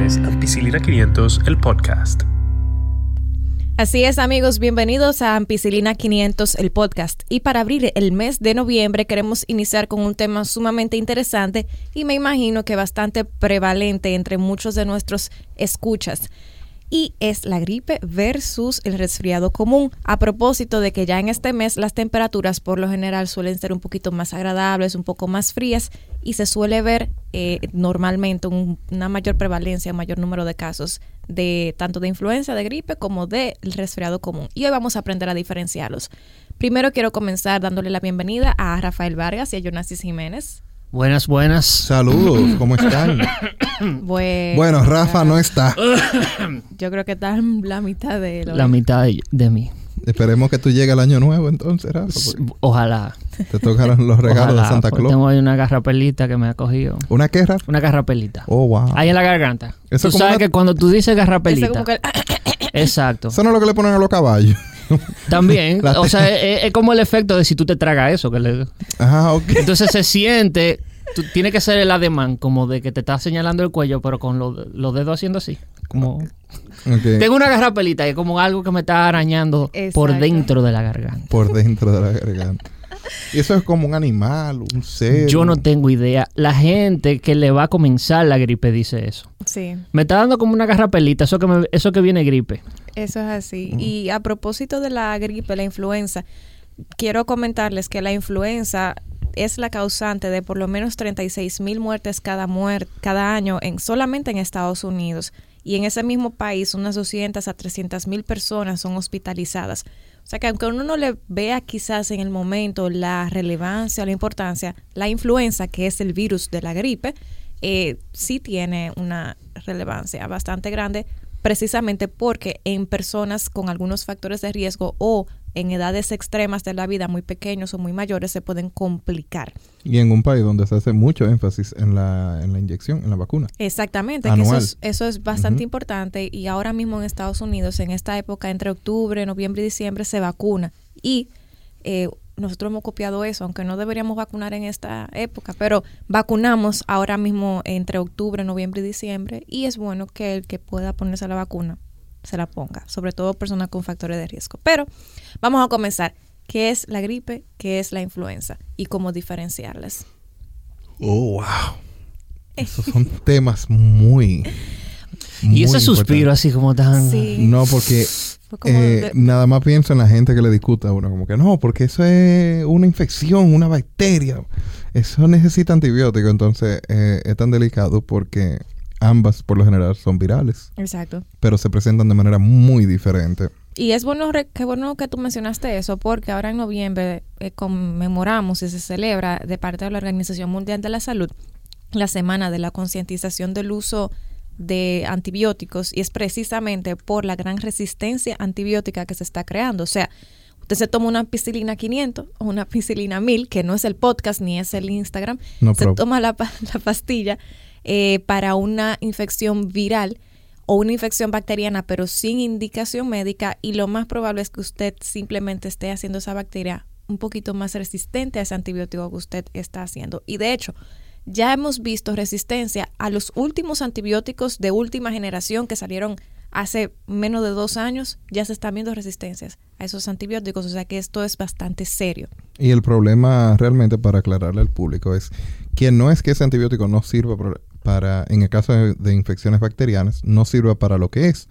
Ampicilina 500, el podcast. Así es amigos, bienvenidos a Ampicilina 500, el podcast. Y para abrir el mes de noviembre queremos iniciar con un tema sumamente interesante y me imagino que bastante prevalente entre muchos de nuestros escuchas y es la gripe versus el resfriado común. A propósito de que ya en este mes las temperaturas por lo general suelen ser un poquito más agradables, un poco más frías y se suele ver eh, normalmente una mayor prevalencia, un mayor número de casos de tanto de influenza, de gripe como del resfriado común. Y hoy vamos a aprender a diferenciarlos. Primero quiero comenzar dándole la bienvenida a Rafael Vargas y a Jonasis Jiménez. Buenas, buenas. Saludos, ¿cómo están? Bueno, Rafa no está. Yo creo que está la mitad de La mitad de, mí. Esperemos que tú llegues al año nuevo entonces, Rafa. Ojalá. Te tocaron los regalos de Santa Claus. Tengo ahí una garrapelita que me ha cogido. ¿Una qué, Rafa? Una garrapelita. Oh, wow. Ahí en la garganta. tú sabes que cuando tú dices garrapelita... Exacto. Eso no es lo que le ponen a los caballos. También. o sea, es, como el efecto de si tú te tragas eso. Que le... Ok. Entonces se siente. tiene que ser el ademán, como de que te está señalando el cuello, pero con los dedos haciendo así. Como. Tengo una garrapelita y es como algo que me está arañando por dentro de la garganta. Por dentro de la garganta. Y eso es como un animal, un ser. Yo no tengo idea. La gente que le va a comenzar la gripe dice eso. Sí. Me está dando como una garrapelita, eso que, eso que viene gripe. Eso es así. Y a propósito de la gripe, la influenza, quiero comentarles que la influenza es la causante de por lo menos 36 mil muertes cada, cada año en, solamente en Estados Unidos. Y en ese mismo país, unas 200 a 300 mil personas son hospitalizadas. O sea que aunque uno no le vea quizás en el momento la relevancia o la importancia, la influenza, que es el virus de la gripe, eh, sí tiene una relevancia bastante grande precisamente porque en personas con algunos factores de riesgo o en edades extremas de la vida, muy pequeños o muy mayores, se pueden complicar. Y en un país donde se hace mucho énfasis en la, en la inyección, en la vacuna. Exactamente, eso es, bastante importante y ahora mismo en Estados Unidos, en esta época, entre octubre, noviembre y diciembre, se vacuna. Y eh, nosotros hemos copiado eso, aunque no deberíamos vacunar en esta época, pero vacunamos ahora mismo entre octubre, noviembre y diciembre y es bueno que el que pueda ponerse la vacuna se la ponga, sobre todo personas con factores de riesgo. Pero vamos a comenzar. ¿Qué es la gripe? ¿Qué es la influenza? Y cómo diferenciarlas. Oh, wow. Esos son temas muy... y ese suspiro así como tan... No, porque eh, nada más pienso en la gente que le discuta a uno, como que no, porque eso es una infección, una bacteria. Eso necesita antibiótico, entonces eh, es tan delicado porque ambas por lo general son virales. Exacto. Pero se presentan de manera muy diferente. Y es bueno, qué bueno que tú mencionaste eso, porque ahora en noviembre eh, conmemoramos y se celebra de parte de la Organización Mundial de la Salud la semana de la concientización del uso de antibióticos y es precisamente por la gran resistencia antibiótica que se está creando. O sea, usted se toma una piscilina 500 o una piscilina 1000, que no es el podcast ni es el Instagram, se toma la, pastilla eh, para una infección viral o una infección bacteriana, pero sin indicación médica y lo más probable es que usted simplemente esté haciendo esa bacteria un poquito más resistente a ese antibiótico que usted está haciendo. Y de hecho, ya hemos visto resistencia a los últimos antibióticos de última generación que salieron hace menos de dos años, ya se están viendo resistencias a esos antibióticos, o sea que esto es bastante serio. Y el problema realmente para aclararle al público es que no es que ese antibiótico no sirva para, en el caso de, infecciones bacterianas, no sirva para lo que es,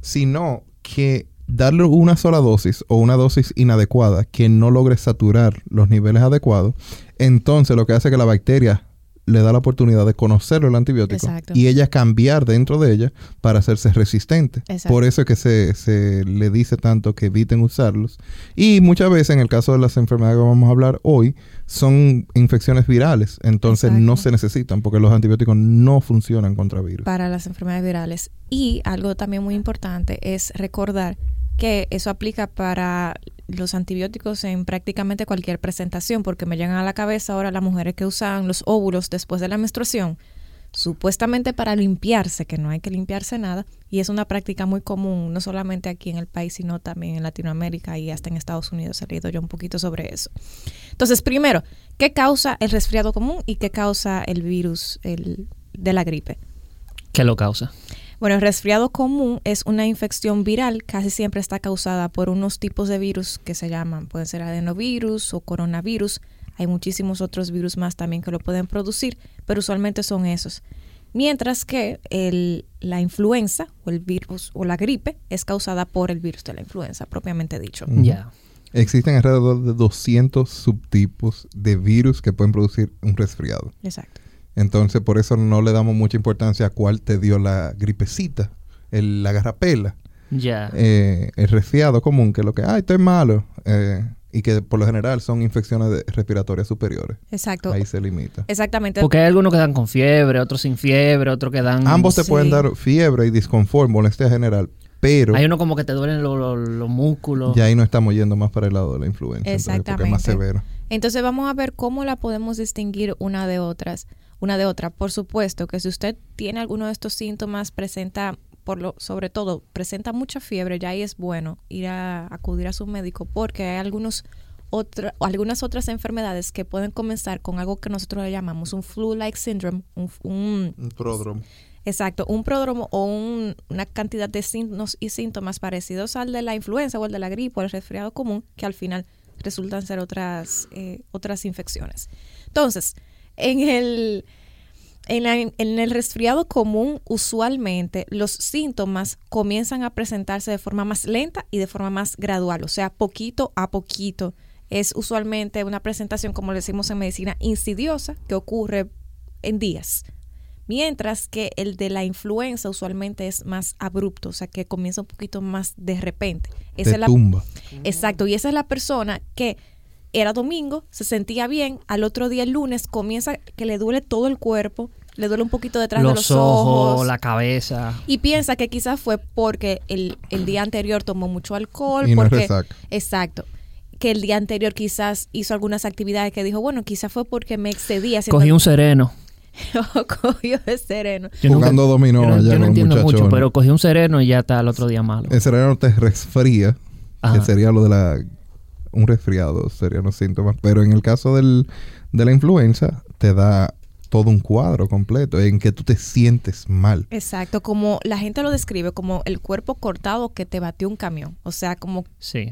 sino que darle una sola dosis o una dosis inadecuada que no logre saturar los niveles adecuados, entonces lo que hace que la bacteria le da la oportunidad de conocer el antibiótico y ella cambiar dentro de ella para hacerse resistente. Por eso es que se, se, le dice tanto que eviten usarlos. Y muchas veces, en el caso de las enfermedades que vamos a hablar hoy, son infecciones virales, entonces no se necesitan porque los antibióticos no funcionan contra virus. Para las enfermedades virales. Y algo también muy importante es recordar que eso aplica para los antibióticos en prácticamente cualquier presentación, porque me llegan a la cabeza ahora las mujeres que usan los óvulos después de la menstruación, supuestamente para limpiarse, que no hay que limpiarse nada, y es una práctica muy común, no solamente aquí en el país, sino también en Latinoamérica y hasta en Estados Unidos. He leído yo un poquito sobre eso. Entonces, primero, ¿qué causa el resfriado común y qué causa el virus el, de la gripe? ¿Qué lo causa? Bueno, el resfriado común es una infección viral, casi siempre está causada por unos tipos de virus que se llaman, pueden ser adenovirus o coronavirus. Hay muchísimos otros virus más también que lo pueden producir, pero usualmente son esos. Mientras que el, la influenza o el virus o la gripe es causada por el virus de la influenza, propiamente dicho. Ya. Existen alrededor de 200 subtipos de virus que pueden producir un resfriado. Exacto. Entonces, por eso no le damos mucha importancia a cuál te dio la gripecita, el, la garrapela. Ya. Eh, el resfriado común, que es lo que, ay, estoy malo. Eh, y que por lo general son infecciones respiratorias superiores. Exacto. Ahí se limita. Exactamente. Porque hay algunos que dan con fiebre, otros sin fiebre, otros que dan... Ambos te pueden dar fiebre y disconfort, molestia general, pero... Hay uno como que te duelen los músculos. Y ahí no estamos yendo más para el lado de la influenza. Exactamente. Porque es más severo. Entonces vamos a ver cómo la podemos distinguir una de otras, una de otra. Por supuesto que si usted tiene alguno de estos síntomas, presenta por lo, sobre todo, presenta mucha fiebre, ya ahí es bueno ir a acudir a su médico porque hay algunos otra, algunas otras enfermedades que pueden comenzar con algo que nosotros le llamamos un flu-like syndrome, un, un, un pródromo. Exacto, un pródromo o una cantidad de signos y síntomas parecidos al de la influenza o el de la gripe o el resfriado común, que al final resultan ser otras, eh, otras infecciones. Entonces, en el, en, el resfriado común, usualmente los síntomas comienzan a presentarse de forma más lenta y de forma más gradual, o sea, poquito a poquito. Es usualmente una presentación, como le decimos en medicina, insidiosa, que ocurre en días. Mientras que el de la influenza usualmente es más abrupto, o sea, que comienza un poquito más de repente. Esa es la, tumba. Exacto, y esa es la persona que era domingo, se sentía bien, al otro día el lunes comienza que le duele todo el cuerpo, le duele un poquito detrás de los ojos, la cabeza. Y piensa que quizás fue porque el, día anterior tomó mucho alcohol. Y porque, no exacto. Que el día anterior quizás hizo algunas actividades que dijo, bueno, quizás fue porque me excedí. Cogí un sereno. cogió el sereno. Jugando dominó yo allá no, entiendo mucho, pero cogí un sereno y ya está el otro día malo. El sereno te resfría, que sería lo de la un resfriado serían los síntomas. Pero en el caso del, de la influenza, te da todo un cuadro completo en que tú te sientes mal. Exacto, como la gente lo describe como el cuerpo cortado que te batió un camión. O sea, como, sí.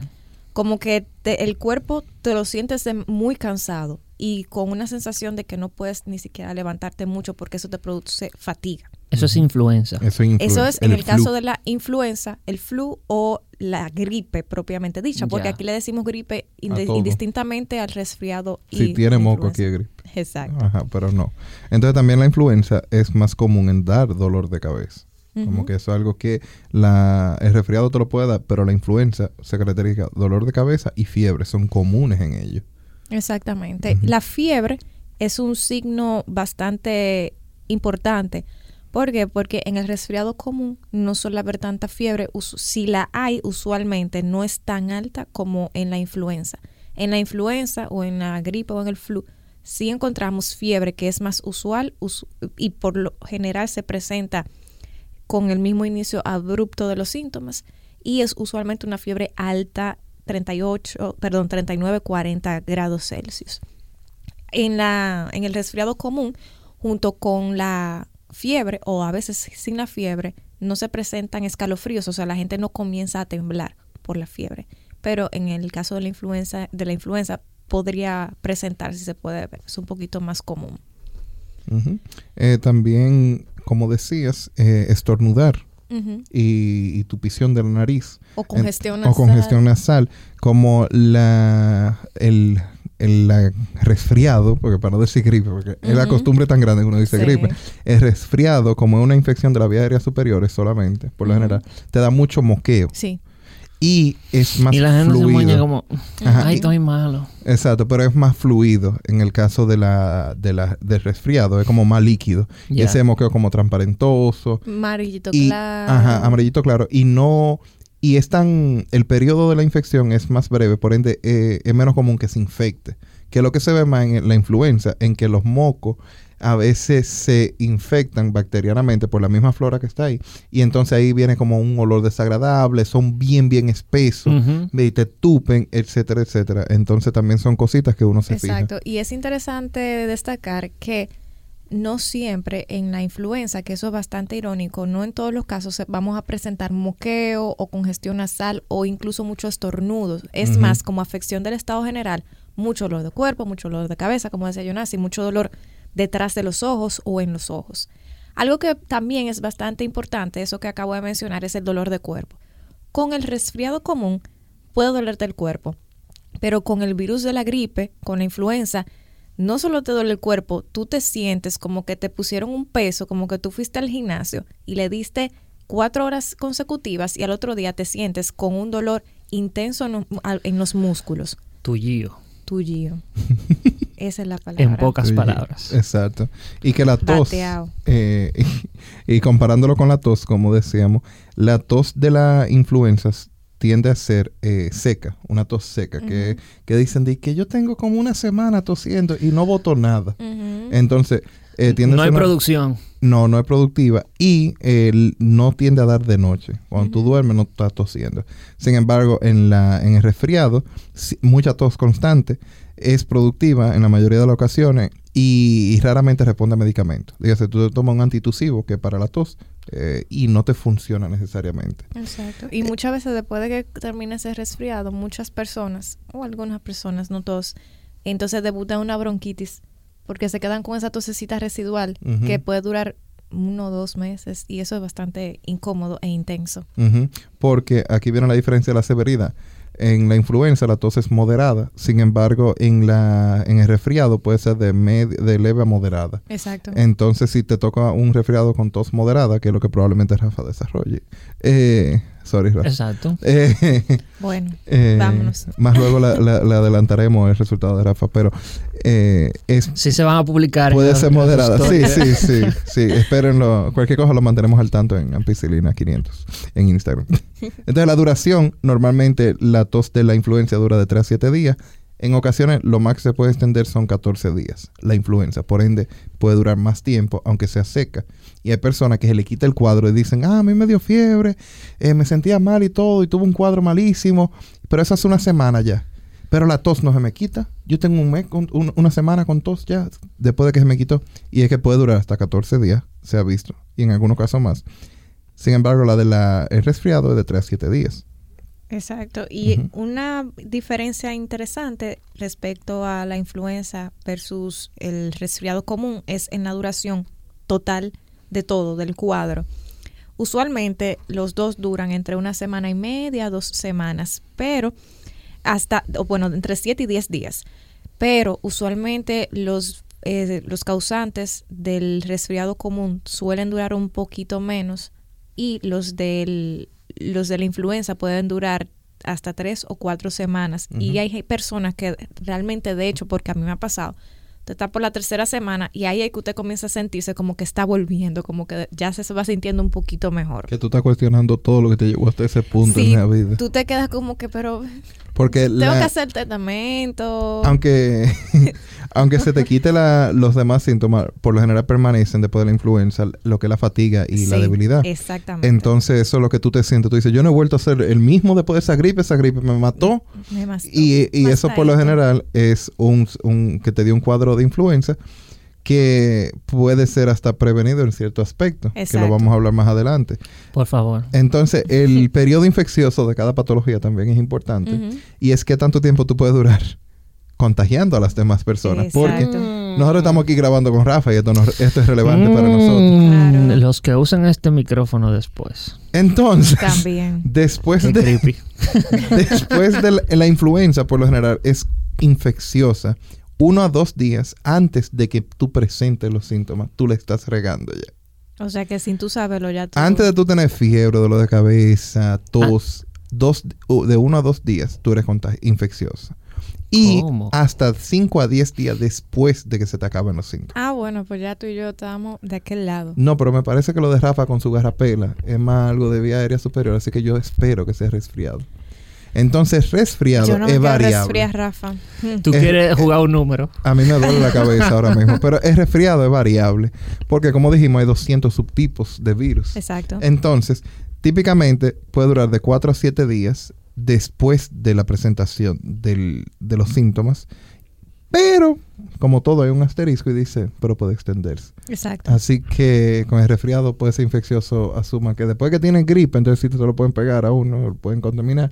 como que el cuerpo te lo sientes muy cansado y con una sensación de que no puedes ni siquiera levantarte mucho porque eso te produce fatiga. Eso es influenza. Eso, es en el, caso de la influenza, el flu o la gripe propiamente dicha, porque aquí le decimos gripe indistintamente al resfriado. Si tiene moco aquí es gripe. Exacto. Ajá, pero no. Entonces también la influenza es más común en dar dolor de cabeza. Como que eso es algo que la, el resfriado te lo puede dar, pero la influenza se caracteriza dolor de cabeza y fiebre, son comunes en ello. Exactamente. La fiebre es un signo bastante importante ¿Por qué? Porque en el resfriado común no suele haber tanta fiebre. Si la hay, usualmente no es tan alta como en la influenza. En la influenza o en la gripe o en el flu, sí encontramos fiebre que es más usual y por lo general se presenta con el mismo inicio abrupto de los síntomas y es usualmente una fiebre alta 38, perdón, 39, 40 grados Celsius. En, la, en el resfriado común, junto con la fiebre o a veces sin la fiebre no se presentan escalofríos, o sea, la gente no comienza a temblar por la fiebre. Pero en el caso de la influenza, de la influenza podría presentar si se puede ver, es un poquito más común. Eh, también, como decías, eh, estornudar y, tu pisión de la nariz. O congestión nasal. O congestión nasal, como la, el el resfriado, porque para no decir gripe, porque es la costumbre tan grande que uno dice gripe, el resfriado, como es una infección de la vía aérea superiores solamente, por lo general, te da mucho moqueo. Sí. Y es más y la gente fluido. Se como, ay, estoy malo. Exacto, pero es más fluido en el caso de la, de la del resfriado, es como más líquido. Y ese moqueo como transparentoso. Amarillito claro. Ajá, amarillito claro. Y no y es tan, el periodo de la infección es más breve, por ende eh, es menos común que se infecte. Que lo que se ve más en la influenza, en que los mocos a veces se infectan bacterianamente por la misma flora que está ahí. Y entonces ahí viene como un olor desagradable, son bien, bien espesos, y te tupen, etcétera, etcétera. Entonces también son cositas que uno se fija. Exacto. Y es interesante destacar que no siempre en la influenza, que eso es bastante irónico, no en todos los casos vamos a presentar moqueo o congestión nasal o incluso muchos estornudos. Es más, como afección del estado general, mucho dolor de cuerpo, mucho dolor de cabeza, como decía Jonas, y mucho dolor detrás de los ojos o en los ojos. Algo que también es bastante importante, eso que acabo de mencionar, es el dolor de cuerpo. Con el resfriado común puede dolerte el cuerpo, pero con el virus de la gripe, con la influenza, no solo te duele el cuerpo, tú te sientes como que te pusieron un peso, como que tú fuiste al gimnasio y le diste cuatro horas consecutivas y al otro día te sientes con un dolor intenso en, los músculos. Tuyo. Tuyo. Esa es la palabra. En pocas palabras. Exacto. Y que la tos, eh, y, comparándolo con la tos, como decíamos, la tos de la influenza tiende a ser eh, seca, una tos seca, que, que, dicen de que yo tengo como una semana tosiendo y no voto nada. Entonces, eh, tiende no hay producción. No, no es productiva y no tiende a dar de noche. Cuando tú duermes no estás tosiendo. Sin embargo, en, la, en el resfriado, mucha tos constante es productiva en la mayoría de las ocasiones y, raramente responde a medicamentos. Dígase, tú tomas un antitusivo que es para la tos eh, y no te funciona necesariamente. Exacto. Y muchas veces después de que termine ese resfriado, muchas personas, o algunas personas, no todos, entonces debutan una bronquitis porque se quedan con esa tosecita residual que puede durar uno o dos meses y eso es bastante incómodo e intenso. Porque aquí viene la diferencia de la severidad. En la influenza la tos es moderada, sin embargo en la en el resfriado puede ser de de leve a moderada. Exacto. Entonces si te toca un resfriado con tos moderada, que es lo que probablemente Rafa desarrolle, eh, Sorry, Rafa. Exacto. Eh, bueno, eh, vámonos. Más luego le adelantaremos el resultado de Rafa, pero eh, es... Sí se van a publicar. Puede ser moderada. Sí, sí, sí, sí. Espérenlo. Cualquier cosa lo mantenemos al tanto en Ampicilina 500 en Instagram. Entonces la duración, normalmente la tos de la influencia dura de 3 a 7 días. En ocasiones lo más que se puede extender son 14 días, la influenza. Por ende, puede durar más tiempo, aunque sea seca. Y hay personas que se le quita el cuadro y dicen, ah, a mí me dio fiebre, eh, me sentía mal y todo, y tuve un cuadro malísimo, pero eso hace una semana ya. Pero la tos no se me quita. Yo tengo un mes, con, una semana con tos ya, después de que se me quitó. Y es que puede durar hasta 14 días, se ha visto, y en algunos casos más. Sin embargo, la del resfriado es de 3 a 7 días. Exacto. Y una diferencia interesante respecto a la influenza versus el resfriado común es en la duración total de todo, del cuadro. Usualmente los dos duran entre una semana y media, dos semanas, pero hasta, bueno, entre 7 y 10 días. Pero usualmente los, eh, los causantes del resfriado común suelen durar un poquito menos y los del los de la influenza pueden durar hasta tres o cuatro semanas. Y hay personas que realmente, de hecho, porque a mí me ha pasado, está por la tercera semana y ahí hay que usted comienza a sentirse como que está volviendo, como que ya se va sintiendo un poquito mejor. Que tú estás cuestionando todo lo que te llevó hasta ese punto en la vida. Tú te quedas como que, pero porque tengo que hacer tratamiento. Aunque aunque se te quite la, los demás síntomas, por lo general permanecen después de la influenza, lo que es la fatiga y la debilidad. Exactamente. Entonces, eso es lo que tú te sientes. Tú dices, yo no he vuelto a ser el mismo después de esa gripe, esa gripe me mató. Me mató. Y, y eso por lo general es un, un que te dio un cuadro de influenza que puede ser hasta prevenido en cierto aspecto, que lo vamos a hablar más adelante. Por favor. Entonces, el periodo infeccioso de cada patología también es importante y es que tanto tiempo tú puedes durar contagiando a las demás personas. Porque nosotros estamos aquí grabando con Rafa y esto, esto es relevante para mm, nosotros. Los que usan este micrófono después. Entonces, después de, después de la influenza, por lo general, es infecciosa uno a dos días antes de que tú presentes los síntomas, tú le estás regando ya. O sea que sin tú saberlo ya tú... Antes de tú tener fiebre, dolor de cabeza, tos, dos, de uno a dos días tú eres infecciosa. Y hasta cinco a diez días después de que se te acaben los síntomas. Ah, bueno, pues ya tú y yo estábamos de aquel lado. No, pero me parece que lo de Rafa con su garrapela es más algo de vía aérea superior, así que yo espero que sea resfriado. Entonces, resfriado Yo no es variable. Rafa. Tú quieres jugar un número. A mí me duele la cabeza ahora mismo. Pero el resfriado es variable. Porque, como dijimos, hay 200 subtipos de virus. Exacto. Entonces, típicamente puede durar de 4 a 7 días después de la presentación del, de los síntomas. Pero, como todo, hay un asterisco y dice, pero puede extenderse. Exacto. Así que con el resfriado puede ser infeccioso, asuma que después que tienen gripe, entonces sí se lo pueden pegar a uno, lo pueden contaminar.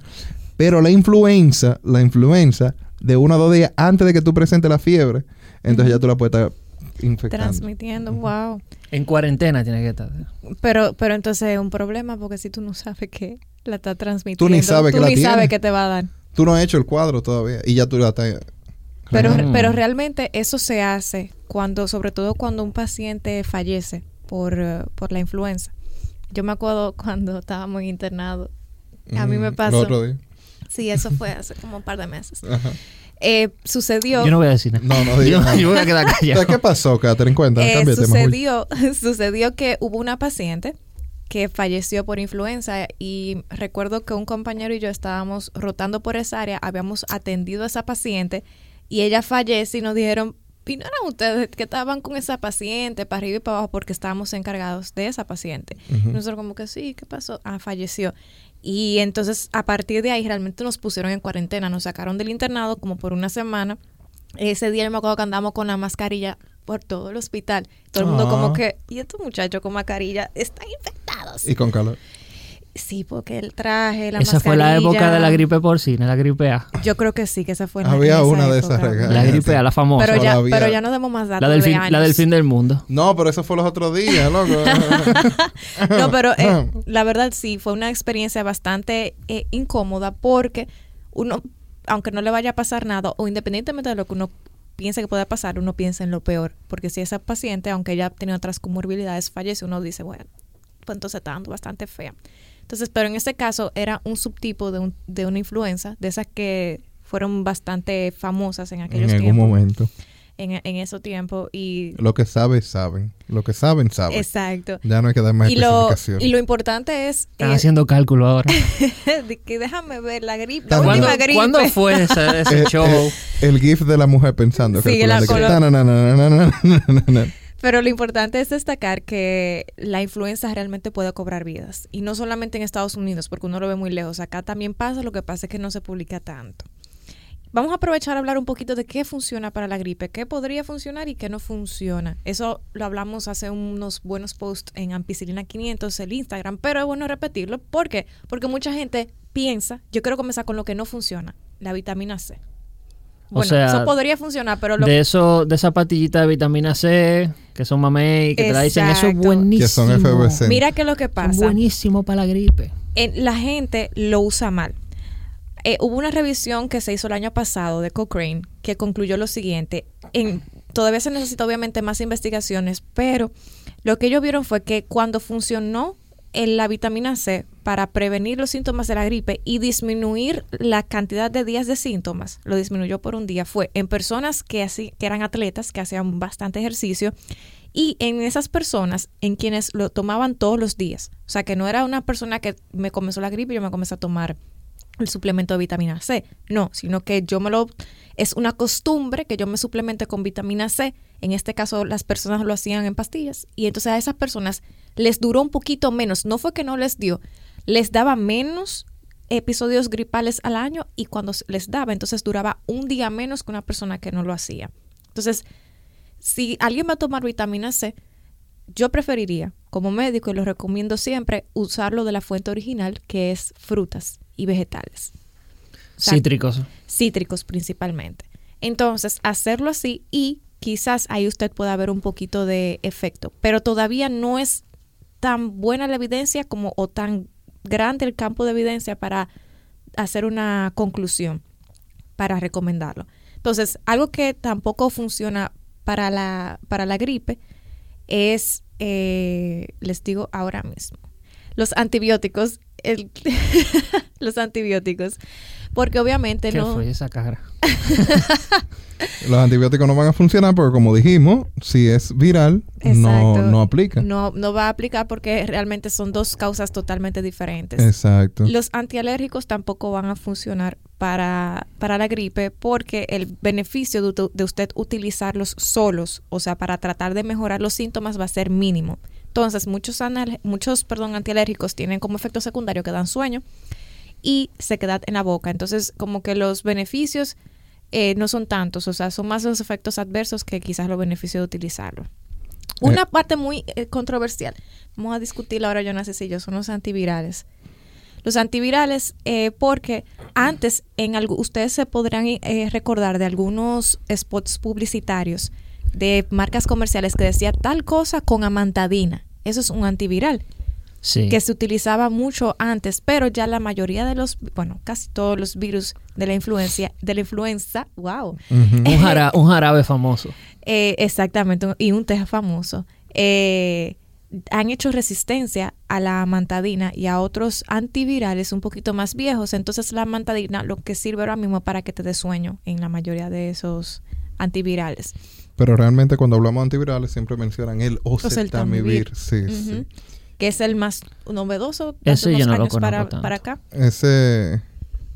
Pero la influenza, la influenza, de uno a dos días antes de que tú presentes la fiebre, entonces ya tú la puedes estar infectando. Transmitiendo, wow. En cuarentena tiene que estar. Pero, pero entonces es un problema porque si tú no sabes que la está transmitiendo, tú ni sabes que, tú ni sabes que te va a dar. Tú no has hecho el cuadro todavía y ya tú la estás pero, pero realmente eso se hace cuando, sobre todo cuando un paciente fallece por, eh, por la influenza. Yo me acuerdo cuando estábamos internados. A mí me pasó. otro día. Sí, eso fue hace como un par de meses. Eh, sucedió. Yo no voy a decir nada. No, no digo. yo, yo, voy a quedar callado. ¿Qué pasó, Catherine? Cuéntame. Eh, sucedió, sucedió que hubo una paciente que falleció por influenza y recuerdo que un compañero y yo estábamos rotando por esa área, habíamos atendido a esa paciente y ella fallece y nos dijeron, ¿y no eran ustedes que estaban con esa paciente para arriba y para abajo porque estábamos encargados de esa paciente? nosotros como que sí, ¿qué pasó? Ah, falleció. Y entonces a partir de ahí realmente nos pusieron en cuarentena, nos sacaron del internado como por una semana. Ese día yo me acuerdo que andamos con la mascarilla por todo el hospital. Todo el mundo como ah. que, ¿y estos muchachos con mascarilla están infectados? Y con calor. Sí, porque el traje, la Esa fue la época de la gripe porcina, la gripe A. Yo creo que sí, que esa fue Había una de esas La gripe A, la famosa. Pero ya, pero ya no demos más datos la del, fin, la del fin del mundo. No, pero eso fue los otros días, loco. no, pero eh, la verdad sí, fue una experiencia bastante eh, incómoda porque uno, aunque no le vaya a pasar nada, o independientemente de lo que uno piense que pueda pasar, uno piensa en lo peor. Porque si esa paciente, aunque ella tiene otras comorbilidades, fallece, uno dice, bueno, pues entonces está dando bastante fea. Entonces, pero en este caso era un subtipo de, un, de una influenza, de esas que fueron bastante famosas en aquellos tiempos. En algún momento. En, en esos tiempos y... Lo que saben, saben. Lo que saben, saben. Exacto. Ya no hay que dar más y explicación. Lo, y lo importante es... Están haciendo cálculo ahora. de que déjame ver la gripe, la última gripe. ¿Cuándo fue ese, ese show? El, gif de la mujer pensando. Sí, la pero lo importante es destacar que la influenza realmente puede cobrar vidas. Y no solamente en Estados Unidos, porque uno lo ve muy lejos. Acá también pasa, lo que pasa es que no se publica tanto. Vamos a aprovechar a hablar un poquito de qué funciona para la gripe, qué podría funcionar y qué no funciona. Eso lo hablamos hace unos buenos posts en Ampicilina 500, el Instagram, pero es bueno repetirlo. ¿Por qué? Porque mucha gente piensa, yo quiero comenzar con lo que no funciona, la vitamina C. Bueno, eso podría funcionar, pero lo de eso, de esa patillita de vitamina C, que son mamey, que te la dicen, eso es buenísimo. Que son FBC. Mira que lo que pasa. buenísimo para la gripe. la gente lo usa mal. Eh, hubo una revisión que se hizo el año pasado de Cochrane que concluyó lo siguiente. En, todavía se necesita obviamente más investigaciones, pero lo que ellos vieron fue que cuando funcionó en la vitamina C para prevenir los síntomas de la gripe y disminuir la cantidad de días de síntomas, lo disminuyó por un día, fue en personas que, así, que eran atletas, que hacían bastante ejercicio, y en esas personas en quienes lo tomaban todos los días. O sea, que no era una persona que me comenzó la gripe y yo me comencé a tomar el suplemento de vitamina C. No, sino que yo me lo... Es una costumbre que yo me suplemente con vitamina C. En este caso, las personas lo hacían en pastillas. Y entonces a esas personas les duró un poquito menos. No fue que no les dio, les daba menos episodios gripales al año y cuando les daba, entonces duraba un día menos que una persona que no lo hacía. Entonces, si alguien va a tomar vitamina C, yo preferiría, como médico, y lo recomiendo siempre, usarlo de la fuente original, que es frutas y vegetales. cítricos. Cítricos principalmente. Entonces, hacerlo así y quizás ahí usted pueda ver un poquito de efecto, pero todavía no es tan buena la evidencia como o tan grande el campo de evidencia para hacer una conclusión, para recomendarlo. Entonces, algo que tampoco funciona para la, para la gripe es, eh, les digo ahora mismo, los antibióticos, los antibióticos, porque obviamente ¿Qué no... fue esa cara? Los antibióticos no van a funcionar porque, como dijimos, si es viral, no, no aplica. No, no va a aplicar porque realmente son dos causas totalmente diferentes. Exacto. Los antialérgicos tampoco van a funcionar para, para la gripe porque el beneficio de, de usted utilizarlos solos, o sea, para tratar de mejorar los síntomas va a ser mínimo. Entonces, muchos, muchos perdón, antialérgicos tienen como efecto secundario que dan sueño y sequedad en la boca. Entonces, como que los beneficios eh, no son tantos, o sea, son más los efectos adversos que quizás los beneficios de utilizarlo. Una eh. parte muy eh, controversial, vamos a discutir ahora Jonas y yo, son los antivirales. Los antivirales, porque antes en algo, ustedes se podrán recordar de algunos spots publicitarios de marcas comerciales que decía tal cosa con amantadina. Eso es un antiviral que se utilizaba mucho antes, pero ya la mayoría de los, bueno, casi todos los virus de la influencia, de la influenza, wow. un, jarabe famoso. Eh, exactamente, y un té famoso. Eh, han hecho resistencia a la amantadina y a otros antivirales un poquito más viejos. Entonces la amantadina lo que sirve ahora mismo para que te dé sueño en la mayoría de esos antivirales. Pero realmente cuando hablamos de antivirales siempre mencionan el oseltamivir. Sí, sí que es el más novedoso de Ese yo no años lo para, para, acá. Ese,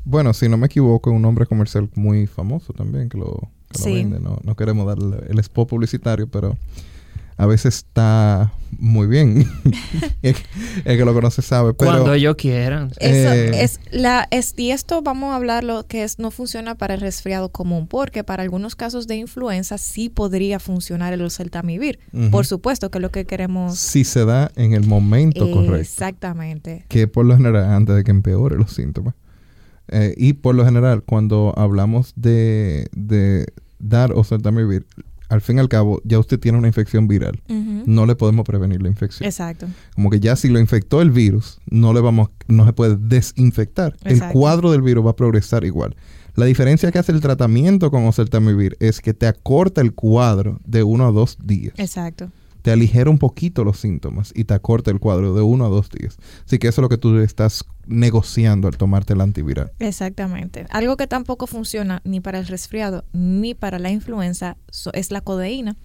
bueno, si no me equivoco, es un nombre comercial muy famoso también que lo, vende. No, no queremos dar el spot publicitario, pero a veces está muy bien. el, que lo conoce sabe. Pero, Cuando ellos quieran. Eso eh, es la, es, y esto vamos a hablar lo que es, no funciona para el resfriado común, porque para algunos casos de influenza sí podría funcionar el oseltamivir. Por supuesto que es lo que queremos. Si se da en el momento correcto. Exactamente. Que por lo general, antes de que empeore los síntomas. Eh, y por lo general, cuando hablamos de, de dar oseltamivir, al fin y al cabo, ya usted tiene una infección viral. No le podemos prevenir la infección. Exacto. Como que ya si lo infectó el virus, no le vamos, no se puede desinfectar. El cuadro del virus va a progresar igual. La diferencia que hace el tratamiento con oseltamivir es que te acorta el cuadro de uno a dos días. Exacto te aligera un poquito los síntomas y te acorta el cuadro de uno a dos días. Así que eso es lo que tú estás negociando al tomarte el antiviral. Exactamente. Algo que tampoco funciona ni para el resfriado ni para la influenza es la codeína.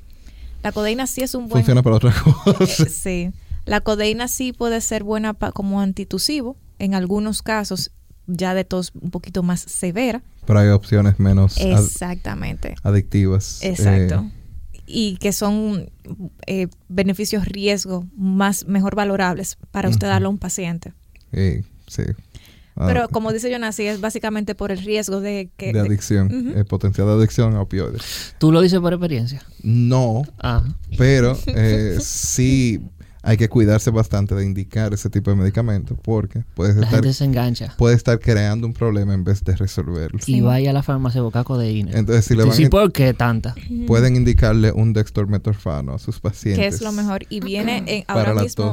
La codeína sí es un buen... Funciona para otras cosas. Eh, sí. La codeína sí puede ser buena como antitusivo en algunos casos ya de tos un poquito más severa. Pero hay opciones menos Exactamente. adictivas. Exacto. Eh, y que son eh, beneficios riesgo más mejor valorables para usted darlo a un paciente. Sí, sí. Ah, Pero como dice Jonas, es básicamente por el riesgo de que... De adicción, el potencial de adicción a opioides. ¿Tú lo dices por experiencia? No, ah. pero eh, sí hay que cuidarse bastante de indicar ese tipo de medicamentos porque puedes la estar, gente se engancha. puede estar creando un problema en vez de resolverlo. Y vaya a la farmacia a codeína. Entonces, si le van sí, ¿por qué tanta? Pueden indicarle un dextrometorfano a sus pacientes. Que es lo mejor. Y viene en, ahora mismo,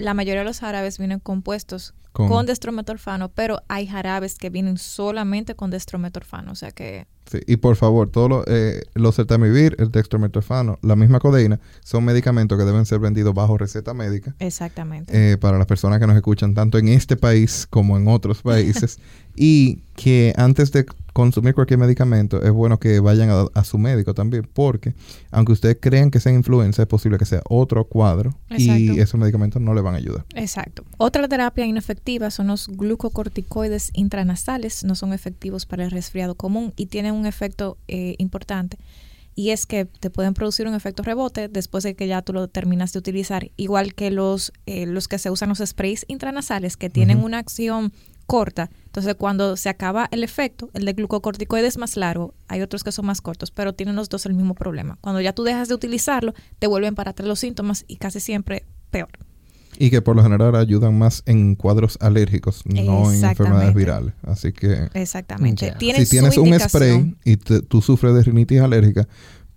la mayoría de los árabes vienen compuestos con, destrometorfano, pero hay jarabes que vienen solamente con destrometorfano, o sea que... Sí, y por favor, todos los, eh, los el dextrometorfano, la misma codeína, son medicamentos que deben ser vendidos bajo receta médica. Exactamente. Eh, para las personas que nos escuchan tanto en este país como en otros países. Y que antes de consumir cualquier medicamento es bueno que vayan a, su médico también, porque aunque ustedes crean que sea influenza, es posible que sea otro cuadro y esos medicamentos no le van a ayudar. Exacto. Otra terapia inefectiva son los glucocorticoides intranasales, no son efectivos para el resfriado común y tienen un efecto eh, importante y es que te pueden producir un efecto rebote después de que ya tú lo terminas de utilizar, igual que los, eh, los que se usan los sprays intranasales que tienen una acción corta. Entonces, cuando se acaba el efecto, el de glucocorticoides es más largo, hay otros que son más cortos, pero tienen los dos el mismo problema. Cuando ya tú dejas de utilizarlo, te vuelven para atrás los síntomas y casi siempre peor. Y que por lo general ayudan más en cuadros alérgicos, no en enfermedades virales. Así que... Exactamente. Si tienes un spray y tú sufres de rinitis alérgica,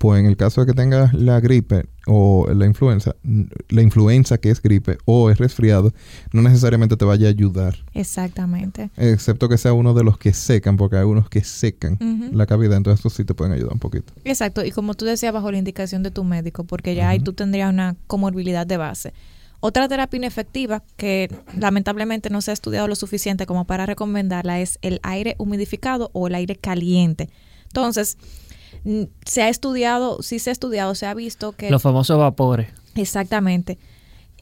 pues en el caso de que tengas la gripe o la influenza, la influenza que es gripe o es resfriado, no necesariamente te vaya a ayudar. Exactamente. Excepto que sea uno de los que secan, porque hay unos que secan la cavidad, entonces estos sí te pueden ayudar un poquito. Exacto, y como tú decías, bajo la indicación de tu médico, porque ya ahí tú tendrías una comorbilidad de base. Otra terapia inefectiva que lamentablemente no se ha estudiado lo suficiente como para recomendarla es el aire humidificado o el aire caliente. Entonces, se ha estudiado, sí se ha estudiado, se ha visto que... Los famosos vapores. Exactamente.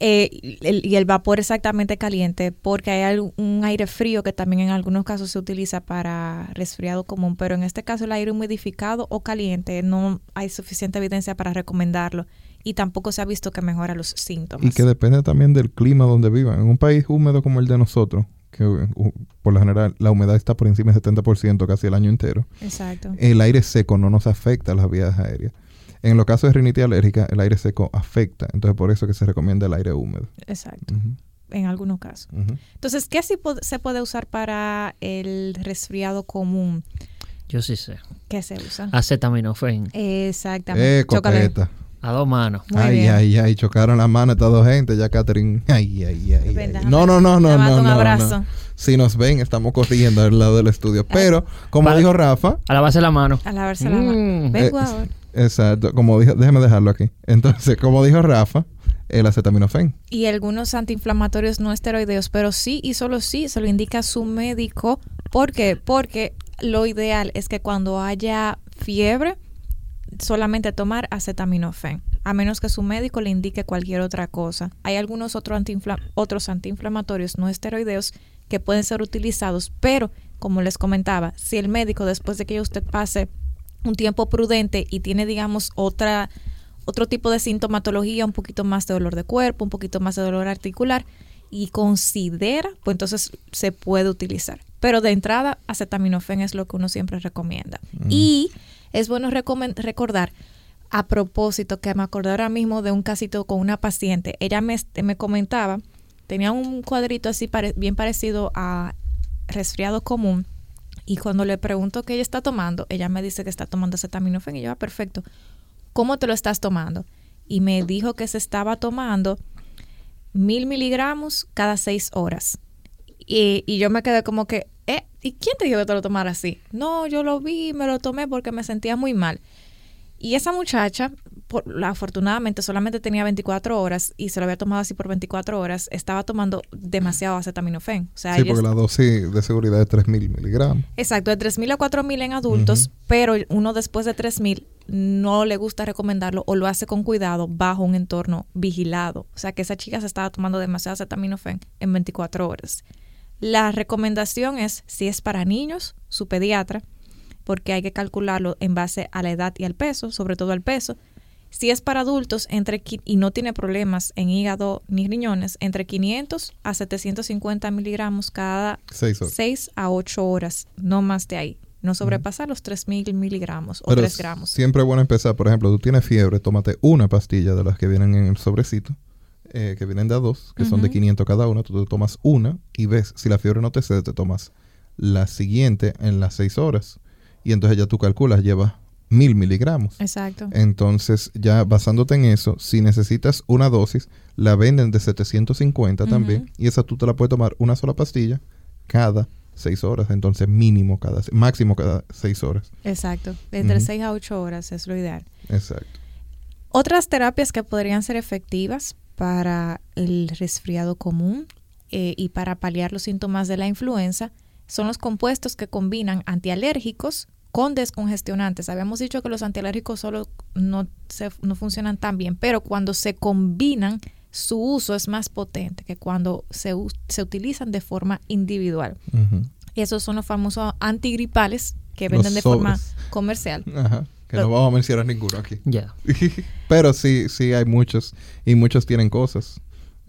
Eh, y el vapor exactamente caliente, porque hay un aire frío que también en algunos casos se utiliza para resfriado común, pero en este caso el aire humidificado o caliente no hay suficiente evidencia para recomendarlo y tampoco se ha visto que mejora los síntomas. Y que depende también del clima donde vivan. En un país húmedo como el de nosotros, que uh, por lo general la humedad está por encima del 70% casi el año entero. Exacto. El aire seco no nos afecta a las vías aéreas. En los casos de rinitis alérgica, el aire seco afecta. Entonces, por eso que se recomienda el aire húmedo. Exacto. En algunos casos. Entonces, ¿qué sí se puede usar para el resfriado común? Yo sí sé. ¿Qué se usa? Acetaminofén. Exactamente. Eh, a dos manos. ay, ay, ay, chocaron las manos estas dos gente, ya Catherine. Ay, ay, ay. No, no, no, no, no. Un abrazo. Si nos ven, estamos corriendo al lado del estudio. Pero, como dijo Rafa. A lavarse la mano. A lavarse la mano. Mm. Vengo eh, ahora. Exacto, como dijo, déjeme dejarlo aquí. Entonces, como dijo Rafa, el acetaminofén. Y algunos antiinflamatorios no esteroideos, pero sí y solo sí se lo indica su médico. ¿Por qué? Porque lo ideal es que cuando haya fiebre, solamente tomar acetaminofén, a menos que su médico le indique cualquier otra cosa. Hay algunos otros antiinflamatorios no esteroideos que pueden ser utilizados, pero como les comentaba, si el médico después de que usted pase un tiempo prudente y tiene, digamos, otra otro tipo de sintomatología, un poquito más de dolor de cuerpo, un poquito más de dolor articular y considera, pues entonces se puede utilizar. Pero de entrada, acetaminofén es lo que uno siempre recomienda. Y es bueno recordar, a propósito, que me acordé ahora mismo de un casito con una paciente. Ella me, me comentaba, tenía un cuadrito así bien parecido a resfriado común. Y cuando le pregunto qué ella está tomando, ella me dice que está tomando acetaminofén. Y yo, ah, perfecto. ¿Cómo te lo estás tomando? Y me dijo que se estaba tomando mil miligramos cada seis horas. Y, y yo me quedé como que, eh, ¿y quién te dijo que te lo tomara así? No, yo lo vi, me lo tomé porque me sentía muy mal. Y esa muchacha, por, afortunadamente, solamente tenía 24 horas y se lo había tomado así por 24 horas. Estaba tomando demasiado acetaminofén. O sea, sí, porque la dosis de seguridad es 3.000 miligramos. Exacto, de 3.000 a 4.000 en adultos, pero uno después de 3.000 no le gusta recomendarlo o lo hace con cuidado bajo un entorno vigilado. O sea, que esa chica se estaba tomando demasiado acetaminofén en 24 horas. La recomendación es, si es para niños, su pediatra, porque hay que calcularlo en base a la edad y al peso, sobre todo al peso. Si es para adultos entre y no tiene problemas en hígado ni riñones, entre 500 a 750 miligramos cada 6, a 8 horas, no más de ahí. No sobrepasar los 3.000 miligramos o 3 gramos. Siempre es bueno empezar, por ejemplo, tú tienes fiebre, tómate una pastilla de las que vienen en el sobrecito eh, que vienen de a dos, que son de 500 cada uno, tú te tomas una y ves, si la fiebre no te cede, te tomas la siguiente en las seis horas. Y entonces ya tú calculas, lleva mil miligramos. Exacto. Entonces, ya basándote en eso, si necesitas una dosis, la venden de 750 también. Y esa tú te la puedes tomar una sola pastilla cada seis horas. Entonces, mínimo cada, máximo cada seis horas. Exacto. Entre seis a ocho horas es lo ideal. Exacto. Otras terapias que podrían ser efectivas para el resfriado común eh, y para paliar los síntomas de la influenza son los compuestos que combinan antialérgicos con descongestionantes. Habíamos dicho que los antialérgicos solo no, no funcionan tan bien, pero cuando se combinan, su uso es más potente que cuando se, se utilizan de forma individual. Esos son los famosos antigripales que venden de forma comercial. Ajá. Que no vamos a mencionar ninguno aquí. Ya. Pero sí, sí hay muchos. Y muchos tienen cosas.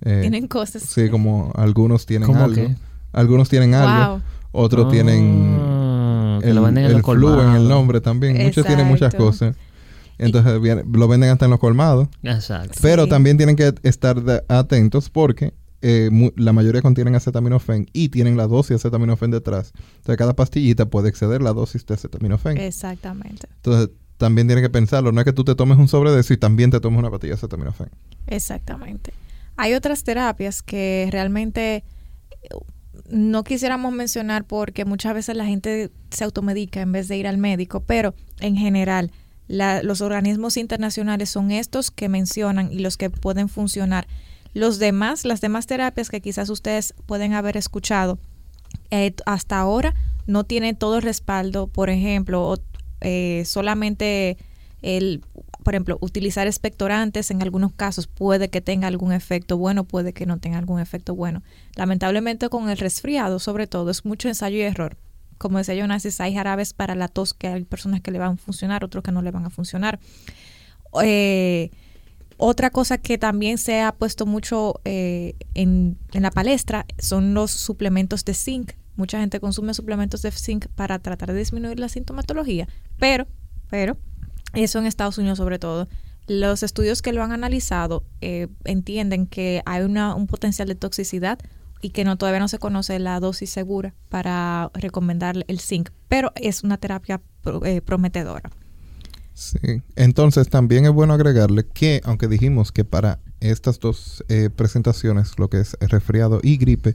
Eh, tienen cosas. Sí, como algunos tienen algo. Algunos tienen algo. Otros tienen ah, el, lo venden en el flu en el nombre también. Muchos tienen muchas cosas. Entonces lo venden hasta en los colmados. Exacto. Pero también tienen que estar atentos porque eh, la mayoría contienen acetaminofén y tienen la dosis de acetaminofén detrás. Entonces cada pastillita puede exceder la dosis de acetaminofén. Exactamente. Entonces también tienes que pensarlo. No es que tú te tomes un sobre de eso y también te tomes una pastilla de acetaminofén. Exactamente. Hay otras terapias que realmente eh, no quisiéramos mencionar porque muchas veces la gente se automedica en vez de ir al médico, pero en general los organismos internacionales son estos que mencionan y los que pueden funcionar. Los demás, las demás terapias que quizás ustedes pueden haber escuchado eh, hasta ahora no tienen todo el respaldo, por ejemplo, eh, solamente el, por ejemplo, utilizar expectorantes en algunos casos puede que tenga algún efecto bueno, puede que no tenga algún efecto bueno. Lamentablemente con el resfriado, sobre todo, es mucho ensayo y error. Como decía Jonas, hay jarabes para la tos que hay personas que le van a funcionar, otros que no le van a funcionar. Eh, Otra cosa que también se ha puesto mucho eh, en, en la palestra son los suplementos de zinc. Mucha gente consume suplementos de zinc para tratar de disminuir la sintomatología, pero, pero, eso en Estados Unidos sobre todo, los estudios que lo han analizado eh, entienden que hay una, un potencial de toxicidad y que no todavía no se conoce la dosis segura para recomendar el zinc, pero es una terapia eh, prometedora. Sí, entonces también es bueno agregarle que, aunque dijimos que para estas dos eh, presentaciones, lo que es resfriado y gripe,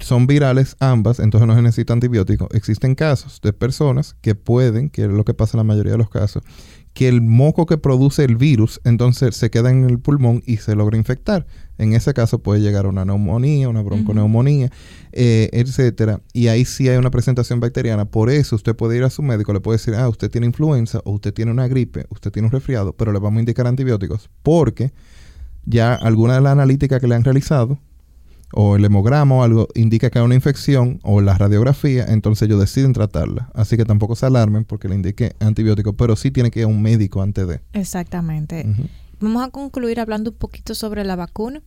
son virales ambas, entonces no se necesita antibiótico. Existen casos de personas que pueden, que es lo que pasa en la mayoría de los casos, que el moco que produce el virus entonces se queda en el pulmón y se logra infectar. En ese caso puede llegar a una neumonía, una bronconeumonía, eh, etcétera. Y ahí sí hay una presentación bacteriana. Por eso usted puede ir a su médico, le puede decir, ah, usted tiene influenza o usted tiene una gripe, usted tiene un resfriado, pero le vamos a indicar antibióticos porque ya alguna de las analíticas que le han realizado o el hemograma o algo indica que hay una infección o la radiografía, entonces ellos deciden tratarla. Así que tampoco se alarmen porque le indique antibiótico, pero sí tiene que ir a un médico antes de. Exactamente. Vamos a concluir hablando un poquito sobre la vacuna.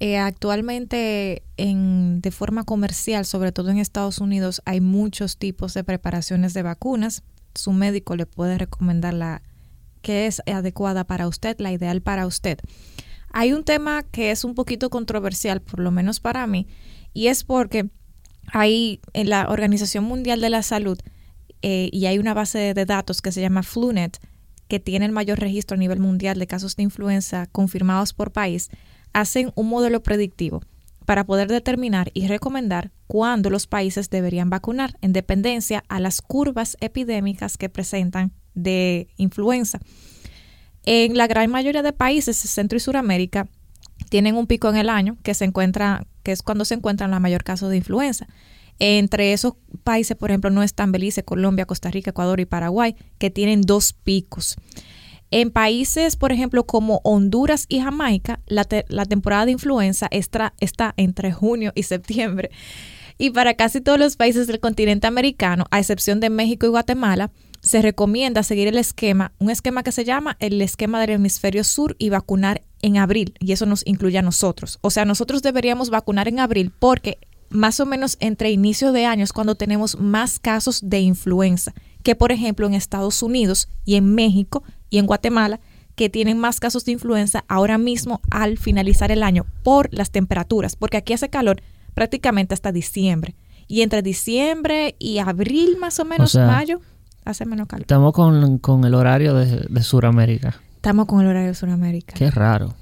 Eh, actualmente, en, de forma comercial, sobre todo en Estados Unidos, hay muchos tipos de preparaciones de vacunas. Su médico le puede recomendar la que es adecuada para usted, la ideal para usted. Hay un tema que es un poquito controversial, por lo menos para mí, y es porque hay en la Organización Mundial de la Salud eh, y hay una base de datos que se llama FluNet, que tiene el mayor registro a nivel mundial de casos de influenza confirmados por país, hacen un modelo predictivo para poder determinar y recomendar cuándo los países deberían vacunar en dependencia a las curvas epidémicas que presentan de influenza. En la gran mayoría de países de Centro y Suramérica tienen un pico en el año que se encuentra, que es cuando se encuentran la mayor casos de influenza. Entre esos países, por ejemplo, no están Belice, Colombia, Costa Rica, Ecuador y Paraguay, que tienen dos picos. En países, por ejemplo, como Honduras y Jamaica, la, temporada de influenza está, está entre junio y septiembre. Y para casi todos los países del continente americano, a excepción de México y Guatemala, se recomienda seguir el esquema, un esquema que se llama el esquema del hemisferio sur y vacunar en abril, y eso nos incluye a nosotros. O sea, nosotros deberíamos vacunar en abril porque más o menos entre inicio de años cuando tenemos más casos de influenza, que por ejemplo en Estados Unidos y en México y en Guatemala, que tienen más casos de influenza ahora mismo al finalizar el año por las temperaturas, porque aquí hace calor prácticamente hasta diciembre. Y entre diciembre y abril más o menos, mayo, hace menos calor. Estamos con, el horario de, de Sudamérica. Estamos con el horario de Sudamérica. Qué raro.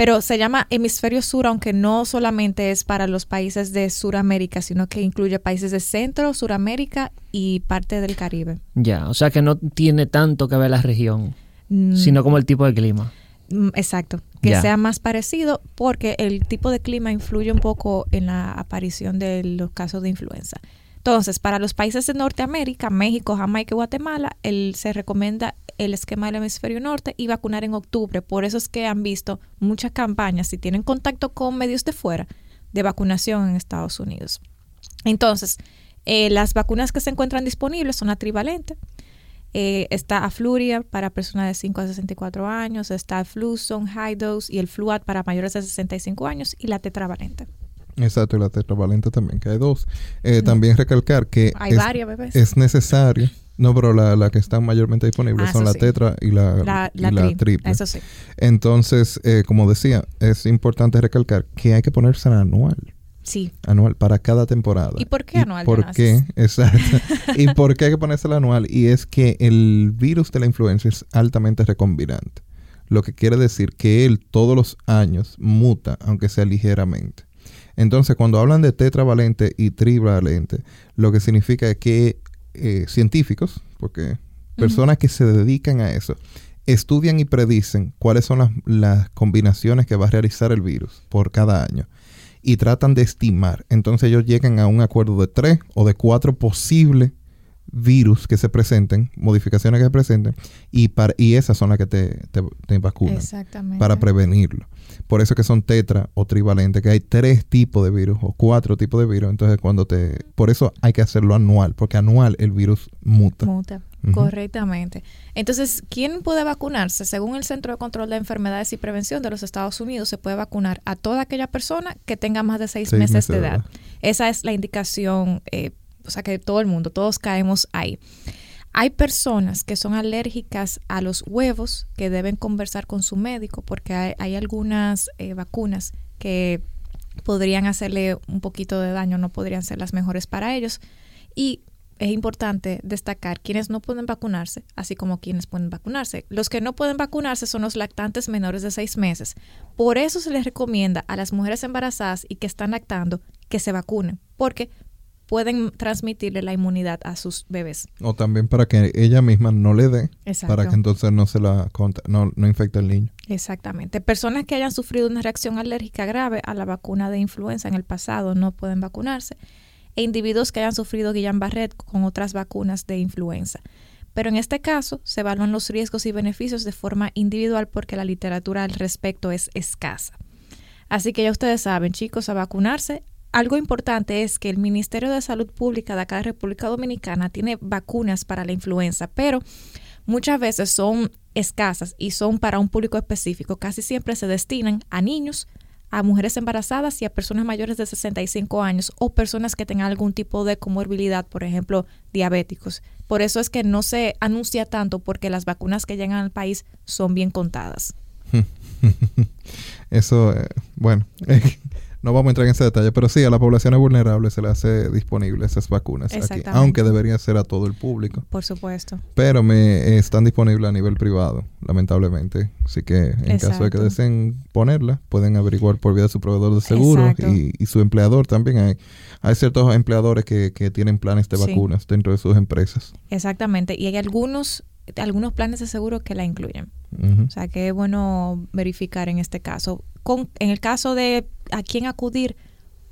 Pero se llama hemisferio sur, aunque no solamente es para los países de Sudamérica, sino que incluye países de Centro, Suramérica y parte del Caribe. Ya, o sea que no tiene tanto que ver la región, mm. sino como el tipo de clima. Mm, exacto, que sea más parecido porque el tipo de clima influye un poco en la aparición de los casos de influenza. Entonces, para los países de Norteamérica, México, Jamaica y Guatemala, el, se recomienda el esquema del hemisferio norte y vacunar en octubre. Por eso es que han visto muchas campañas, si tienen contacto con medios de fuera, de vacunación en Estados Unidos. Entonces, eh, las vacunas que se encuentran disponibles son la trivalente. Eh, está Afluria para personas de 5 a 64 años, está Fluson, High Dose y el Fluad para mayores de 65 años y la tetravalente. Exacto, y la tetravalente también, que hay dos. Eh, también recalcar que es, necesario, no, pero la, la que están mayormente disponibles ah, son la tetra y la, triple. Eso sí. Entonces, eh, como decía, es importante recalcar que hay que ponerse anual. Sí. Anual para cada temporada. ¿Y por qué anual? ¿Por qué? Exacto. ¿Y por qué hay que ponerse el anual? Y es que el virus de la influenza es altamente recombinante. Lo que quiere decir que él todos los años muta, aunque sea ligeramente. Entonces, cuando hablan de tetravalente y trivalente, lo que significa es que eh, científicos, porque personas que se dedican a eso, estudian y predicen cuáles son las, las, combinaciones que va a realizar el virus por cada año y tratan de estimar. Entonces ellos llegan a un acuerdo de tres o de cuatro posibles virus que se presenten, modificaciones que se presenten, y, para, y esas son las que te, te, vacunan para prevenirlo. Por eso que son tetra o trivalentes, que hay tres tipos de virus o cuatro tipos de virus. Entonces, cuando te. Por eso hay que hacerlo anual, porque anual el virus muta. Muta. Correctamente. Entonces, ¿quién puede vacunarse? Según el Centro de Control de Enfermedades y Prevención de los Estados Unidos, se puede vacunar a toda aquella persona que tenga más de seis, meses, de edad. Esa es la indicación, eh, o sea que todo el mundo, todos caemos ahí. Hay personas que son alérgicas a los huevos que deben conversar con su médico porque hay, algunas eh, vacunas que podrían hacerle un poquito de daño, no podrían ser las mejores para ellos. Y es importante destacar quienes no pueden vacunarse, así como quienes pueden vacunarse. Los que no pueden vacunarse son los lactantes menores de seis meses. Por eso se les recomienda a las mujeres embarazadas y que están lactando que se vacunen, porque pueden transmitirle la inmunidad a sus bebés. O también para que ella misma no le dé, para que entonces no se la no, no infecte al niño. Exactamente. Personas que hayan sufrido una reacción alérgica grave a la vacuna de influenza en el pasado no pueden vacunarse e individuos que hayan sufrido Guillain-Barré con otras vacunas de influenza. Pero en este caso se evalúan los riesgos y beneficios de forma individual porque la literatura al respecto es escasa. Así que ya ustedes saben, chicos, a vacunarse. Algo importante es que el Ministerio de Salud Pública de acá de República Dominicana tiene vacunas para la influenza, pero muchas veces son escasas y son para un público específico. Casi siempre se destinan a niños, a mujeres embarazadas y a personas mayores de 65 años o personas que tengan algún tipo de comorbilidad, por ejemplo, diabéticos. Por eso es que no se anuncia tanto porque las vacunas que llegan al país son bien contadas. Eso, eh, bueno, no vamos a entrar en ese detalle, pero sí, a las poblaciones vulnerables se le hace disponible esas vacunas aquí, aunque debería ser a todo el público. Por supuesto. Pero me están disponibles a nivel privado, lamentablemente. Así que en caso de que deseen ponerla, pueden averiguar por vía de su proveedor de seguro y, su empleador también. Hay, hay ciertos empleadores que, que tienen planes de vacunas dentro de sus empresas. Exactamente. Y hay algunos algunos planes de seguro que la incluyen. O sea que es bueno verificar en este caso. Con, en el caso de a quién acudir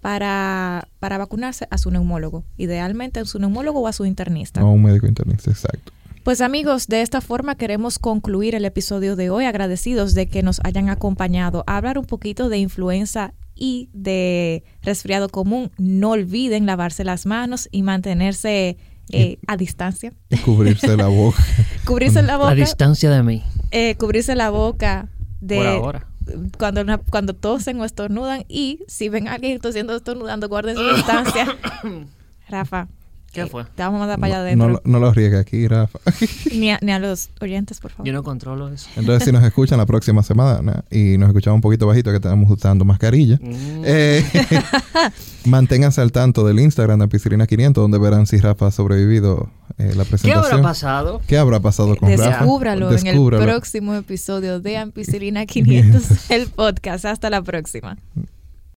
para, para vacunarse, a su neumólogo. Idealmente a su neumólogo o a su internista. O a un médico internista, exacto. Pues amigos, de esta forma queremos concluir el episodio de hoy, agradecidos de que nos hayan acompañado a hablar un poquito de influenza y de resfriado común. No olviden lavarse las manos y mantenerse eh, a distancia. Cubrirse la boca. cubrirse la boca. A distancia de mí. Eh, cubrirse la boca de... Por ahora. Cuando, cuando tosen o estornudan y si ven a alguien tosiendo o estornudando, guarden su distancia. Rafa, ¿Qué fue? Te vamos a mandar para allá adentro. No, no lo riegue aquí, Rafa. ni, a, ni, a, los oyentes, por favor. Yo no controlo eso. Entonces, si nos escuchan la próxima semana y nos escuchamos un poquito bajito que estamos usando mascarilla, mm. eh, manténganse al tanto del Instagram de Ampicilina500, donde verán si Rafa ha sobrevivido eh, la presentación. ¿Qué habrá pasado? ¿Qué habrá pasado con Rafa? Descúbralo en el próximo episodio de Ampicilina500, el podcast. Hasta la próxima.